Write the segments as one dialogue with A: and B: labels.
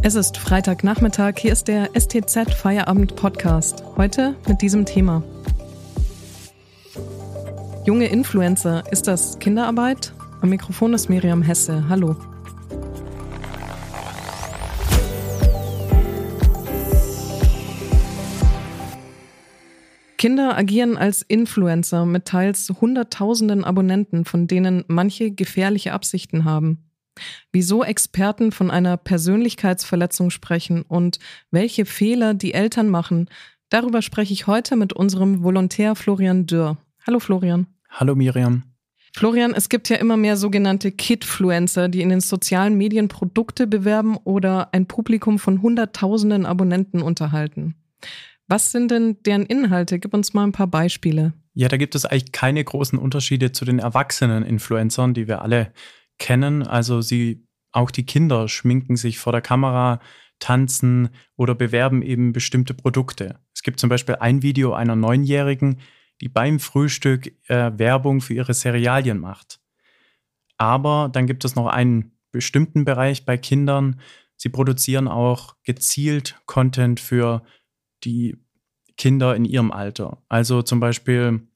A: Es ist Freitagnachmittag, hier ist der STZ Feierabend Podcast. Heute mit diesem Thema. Junge Influencer, ist das Kinderarbeit? Am Mikrofon ist Miriam Hesse. Hallo. Kinder agieren als Influencer mit teils Hunderttausenden Abonnenten, von denen manche gefährliche Absichten haben wieso Experten von einer Persönlichkeitsverletzung sprechen und welche Fehler die Eltern machen. Darüber spreche ich heute mit unserem Volontär Florian Dürr. Hallo Florian.
B: Hallo Miriam.
A: Florian, es gibt ja immer mehr sogenannte Kidfluencer, die in den sozialen Medien Produkte bewerben oder ein Publikum von Hunderttausenden Abonnenten unterhalten. Was sind denn deren Inhalte? Gib uns mal ein paar Beispiele.
B: Ja, da gibt es eigentlich keine großen Unterschiede zu den erwachsenen Influencern, die wir alle kennen. Also sie, auch die Kinder schminken sich vor der Kamera, tanzen oder bewerben eben bestimmte Produkte. Es gibt zum Beispiel ein Video einer Neunjährigen, die beim Frühstück äh, Werbung für ihre Cerealien macht. Aber dann gibt es noch einen bestimmten Bereich bei Kindern. Sie produzieren auch gezielt Content für die Kinder in ihrem Alter. Also zum Beispiel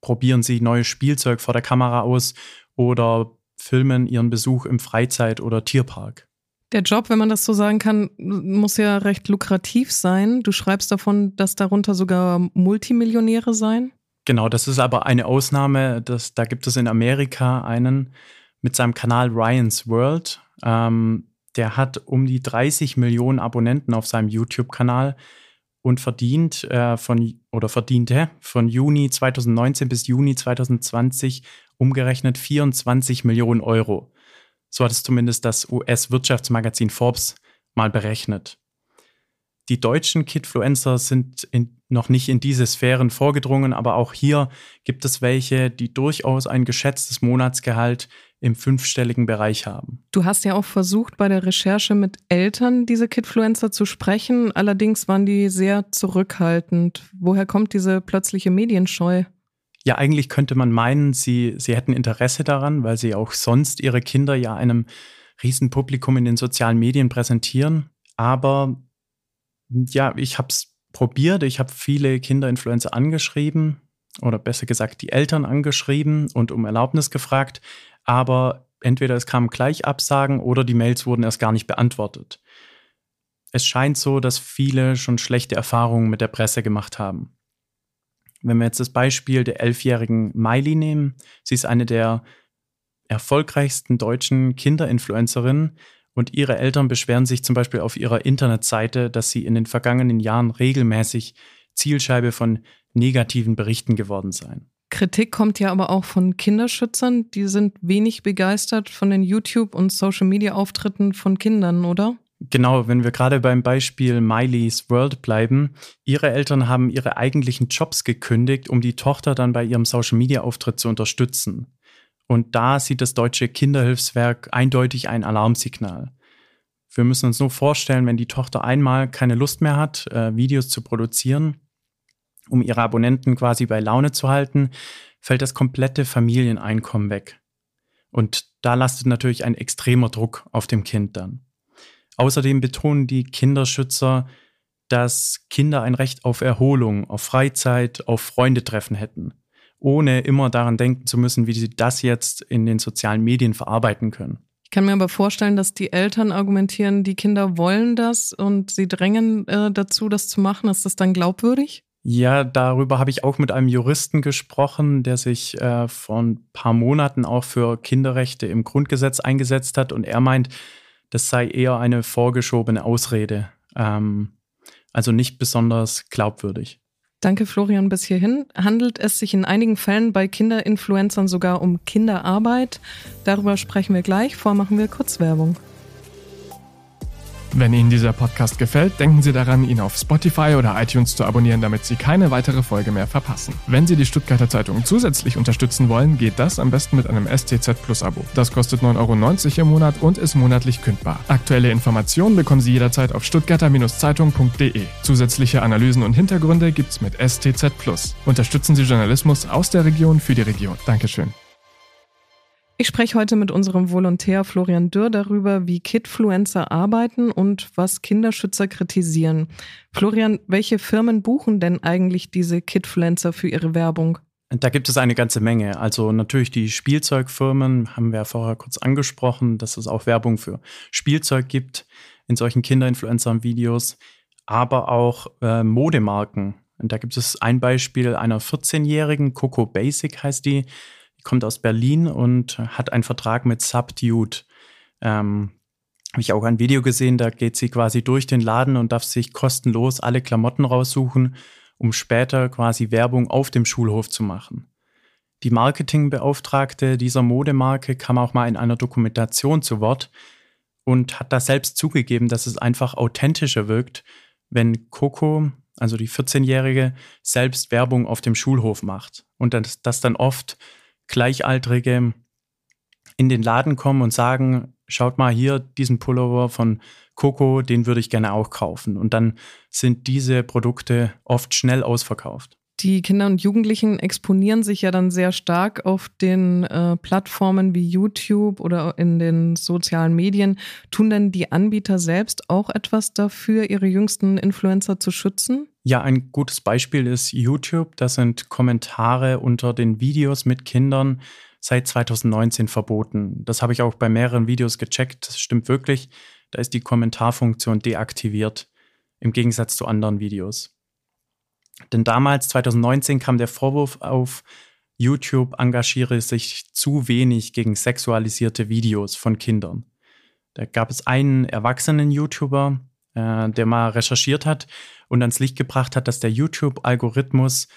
B: probieren sie neues Spielzeug vor der Kamera aus oder filmen ihren Besuch im Freizeit- oder Tierpark.
A: Der Job, wenn man das so sagen kann, muss ja recht lukrativ sein. Du schreibst davon, dass darunter sogar Multimillionäre seien.
B: Genau, das ist aber eine Ausnahme. Das, da gibt es in Amerika einen mit seinem Kanal Ryan's World. Ähm, der hat um die 30 Millionen Abonnenten auf seinem YouTube-Kanal und verdient äh, von oder verdiente von Juni 2019 bis Juni 2020 umgerechnet 24 Millionen Euro. So hat es zumindest das US-Wirtschaftsmagazin Forbes mal berechnet. Die deutschen Kidfluencer sind in, noch nicht in diese Sphären vorgedrungen, aber auch hier gibt es welche, die durchaus ein geschätztes Monatsgehalt im fünfstelligen Bereich haben.
A: Du hast ja auch versucht, bei der Recherche mit Eltern diese Kidfluencer zu sprechen. Allerdings waren die sehr zurückhaltend. Woher kommt diese plötzliche Medienscheu?
B: Ja, eigentlich könnte man meinen, sie, sie hätten Interesse daran, weil sie auch sonst ihre Kinder ja einem Riesenpublikum in den sozialen Medien präsentieren. Aber ja, ich habe es probiert. Ich habe viele Kinderinfluencer angeschrieben oder besser gesagt die Eltern angeschrieben und um Erlaubnis gefragt. Aber entweder es kamen gleich Absagen oder die Mails wurden erst gar nicht beantwortet. Es scheint so, dass viele schon schlechte Erfahrungen mit der Presse gemacht haben. Wenn wir jetzt das Beispiel der elfjährigen Miley nehmen, sie ist eine der erfolgreichsten deutschen Kinderinfluencerinnen und ihre Eltern beschweren sich zum Beispiel auf ihrer Internetseite, dass sie in den vergangenen Jahren regelmäßig Zielscheibe von negativen Berichten geworden seien.
A: Kritik kommt ja aber auch von Kinderschützern. Die sind wenig begeistert von den YouTube- und Social-Media-Auftritten von Kindern, oder?
B: Genau, wenn wir gerade beim Beispiel Miley's World bleiben. Ihre Eltern haben ihre eigentlichen Jobs gekündigt, um die Tochter dann bei ihrem Social-Media-Auftritt zu unterstützen. Und da sieht das deutsche Kinderhilfswerk eindeutig ein Alarmsignal. Wir müssen uns nur vorstellen, wenn die Tochter einmal keine Lust mehr hat, äh, Videos zu produzieren, um ihre Abonnenten quasi bei Laune zu halten, fällt das komplette Familieneinkommen weg. Und da lastet natürlich ein extremer Druck auf dem Kind dann. Außerdem betonen die Kinderschützer, dass Kinder ein Recht auf Erholung, auf Freizeit, auf Freundetreffen hätten, ohne immer daran denken zu müssen, wie sie das jetzt in den sozialen Medien verarbeiten können.
A: Ich kann mir aber vorstellen, dass die Eltern argumentieren, die Kinder wollen das und sie drängen äh, dazu, das zu machen. Ist das dann glaubwürdig?
B: Ja, darüber habe ich auch mit einem Juristen gesprochen, der sich äh, vor ein paar Monaten auch für Kinderrechte im Grundgesetz eingesetzt hat. Und er meint, das sei eher eine vorgeschobene Ausrede. Ähm, also nicht besonders glaubwürdig.
A: Danke, Florian, bis hierhin. Handelt es sich in einigen Fällen bei Kinderinfluencern sogar um Kinderarbeit? Darüber sprechen wir gleich. Vor machen wir kurz Werbung.
C: Wenn Ihnen dieser Podcast gefällt, denken Sie daran, ihn auf Spotify oder iTunes zu abonnieren, damit Sie keine weitere Folge mehr verpassen. Wenn Sie die Stuttgarter Zeitung zusätzlich unterstützen wollen, geht das am besten mit einem STZ Plus Abo. Das kostet 9,90 Euro im Monat und ist monatlich kündbar. Aktuelle Informationen bekommen Sie jederzeit auf stuttgarter-zeitung.de. Zusätzliche Analysen und Hintergründe gibt's mit STZ Plus. Unterstützen Sie Journalismus aus der Region für die Region. Dankeschön.
A: Ich spreche heute mit unserem Volontär Florian Dürr darüber, wie Kidfluencer arbeiten und was Kinderschützer kritisieren. Florian, welche Firmen buchen denn eigentlich diese Kidfluencer für ihre Werbung?
B: Da gibt es eine ganze Menge. Also natürlich die Spielzeugfirmen, haben wir ja vorher kurz angesprochen, dass es auch Werbung für Spielzeug gibt in solchen Kinderinfluencer-Videos, aber auch äh, Modemarken. Und da gibt es ein Beispiel einer 14-jährigen, Coco Basic heißt die, die kommt aus Berlin und hat einen Vertrag mit Subdued. Ähm, habe ich auch ein Video gesehen, da geht sie quasi durch den Laden und darf sich kostenlos alle Klamotten raussuchen, um später quasi Werbung auf dem Schulhof zu machen. Die Marketingbeauftragte dieser Modemarke kam auch mal in einer Dokumentation zu Wort und hat da selbst zugegeben, dass es einfach authentischer wirkt, wenn Coco, also die 14-Jährige, selbst Werbung auf dem Schulhof macht und dass das dann oft Gleichaltrige in den Laden kommen und sagen, schaut mal hier diesen Pullover von Coco, den würde ich gerne auch kaufen. Und dann sind diese Produkte oft schnell ausverkauft.
A: Die Kinder und Jugendlichen exponieren sich ja dann sehr stark auf den äh, Plattformen wie YouTube oder in den sozialen Medien. Tun denn die Anbieter selbst auch etwas dafür, ihre jüngsten Influencer zu schützen?
B: Ja, ein gutes Beispiel ist YouTube. Das sind Kommentare unter den Videos mit Kindern seit 2019 verboten. Das habe ich auch bei mehreren Videos gecheckt. Das stimmt wirklich. Da ist die Kommentarfunktion deaktiviert im Gegensatz zu anderen Videos. Denn damals, 2019, kam der Vorwurf auf, YouTube engagiere sich zu wenig gegen sexualisierte Videos von Kindern. Da gab es einen erwachsenen YouTuber, äh, der mal recherchiert hat und ans Licht gebracht hat, dass der YouTube-Algorithmus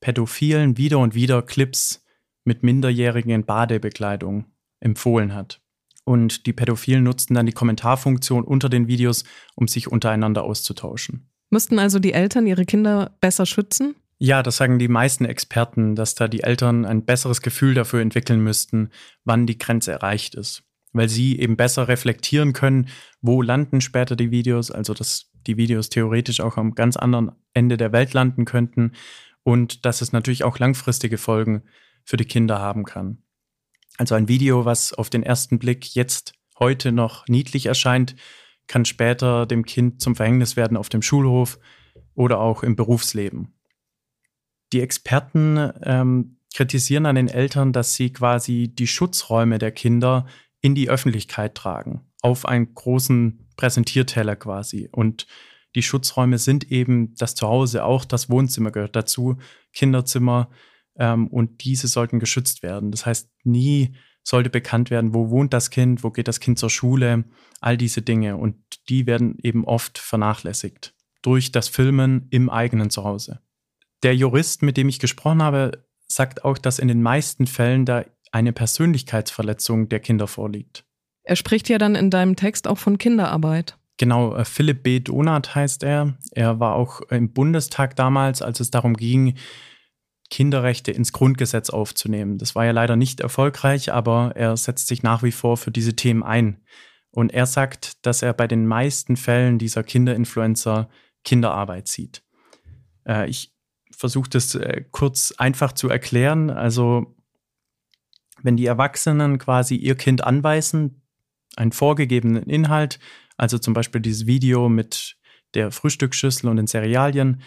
B: Pädophilen wieder und wieder Clips mit Minderjährigen in Badebekleidung empfohlen hat. Und die Pädophilen nutzten dann die Kommentarfunktion unter den Videos, um sich untereinander auszutauschen.
A: Müssten also die Eltern ihre Kinder besser schützen?
B: Ja, das sagen die meisten Experten, dass da die Eltern ein besseres Gefühl dafür entwickeln müssten, wann die Grenze erreicht ist. Weil sie eben besser reflektieren können, wo landen später die Videos, also dass die Videos theoretisch auch am ganz anderen Ende der Welt landen könnten und dass es natürlich auch langfristige Folgen für die Kinder haben kann. Also ein Video, was auf den ersten Blick jetzt heute noch niedlich erscheint, kann später dem Kind zum Verhängnis werden auf dem Schulhof oder auch im Berufsleben. Die Experten ähm, kritisieren an den Eltern, dass sie quasi die Schutzräume der Kinder in die Öffentlichkeit tragen, auf einen großen Präsentierteller quasi. Und die Schutzräume sind eben das Zuhause, auch das Wohnzimmer gehört dazu, Kinderzimmer, ähm, und diese sollten geschützt werden. Das heißt, nie sollte bekannt werden, wo wohnt das Kind, wo geht das Kind zur Schule, all diese Dinge. Und die werden eben oft vernachlässigt durch das Filmen im eigenen Zuhause. Der Jurist, mit dem ich gesprochen habe, sagt auch, dass in den meisten Fällen da eine Persönlichkeitsverletzung der Kinder vorliegt.
A: Er spricht ja dann in deinem Text auch von Kinderarbeit.
B: Genau, äh, Philipp B. Donath heißt er. Er war auch im Bundestag damals, als es darum ging, Kinderrechte ins Grundgesetz aufzunehmen. Das war ja leider nicht erfolgreich, aber er setzt sich nach wie vor für diese Themen ein. Und er sagt, dass er bei den meisten Fällen dieser Kinderinfluencer Kinderarbeit sieht. Äh, ich versuche das äh, kurz einfach zu erklären. Also wenn die Erwachsenen quasi ihr Kind anweisen, einen vorgegebenen Inhalt, also zum Beispiel dieses Video mit der Frühstücksschüssel und den Cerealien,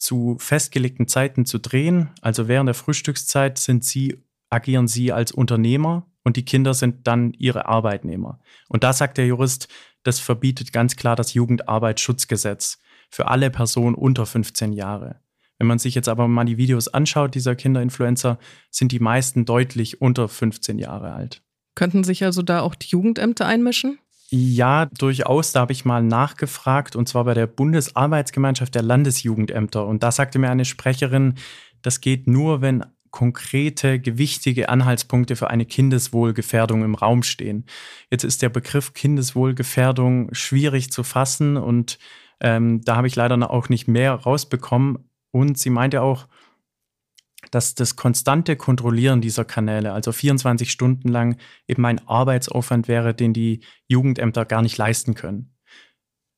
B: zu festgelegten Zeiten zu drehen. Also während der Frühstückszeit sind sie, agieren sie als Unternehmer und die Kinder sind dann ihre Arbeitnehmer. Und da sagt der Jurist, das verbietet ganz klar das Jugendarbeitsschutzgesetz für alle Personen unter 15 Jahre. Wenn man sich jetzt aber mal die Videos anschaut, dieser Kinderinfluencer, sind die meisten deutlich unter 15 Jahre alt.
A: Könnten sich also da auch die Jugendämter einmischen?
B: Ja, durchaus. Da habe ich mal nachgefragt, und zwar bei der Bundesarbeitsgemeinschaft der Landesjugendämter. Und da sagte mir eine Sprecherin, das geht nur, wenn konkrete, gewichtige Anhaltspunkte für eine Kindeswohlgefährdung im Raum stehen. Jetzt ist der Begriff Kindeswohlgefährdung schwierig zu fassen und ähm, da habe ich leider auch nicht mehr rausbekommen. Und sie meinte auch, dass das konstante Kontrollieren dieser Kanäle, also 24 Stunden lang, eben ein Arbeitsaufwand wäre, den die Jugendämter gar nicht leisten können.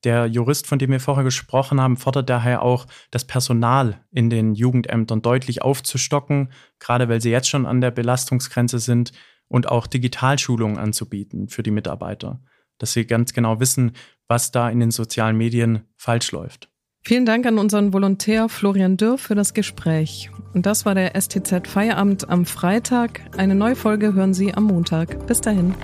B: Der Jurist, von dem wir vorher gesprochen haben, fordert daher auch, das Personal in den Jugendämtern deutlich aufzustocken, gerade weil sie jetzt schon an der Belastungsgrenze sind und auch Digitalschulungen anzubieten für die Mitarbeiter, dass sie ganz genau wissen, was da in den sozialen Medien falsch läuft.
A: Vielen Dank an unseren Volontär Florian Dürr für das Gespräch. Und das war der STZ Feierabend am Freitag. Eine neue Folge hören Sie am Montag. Bis dahin.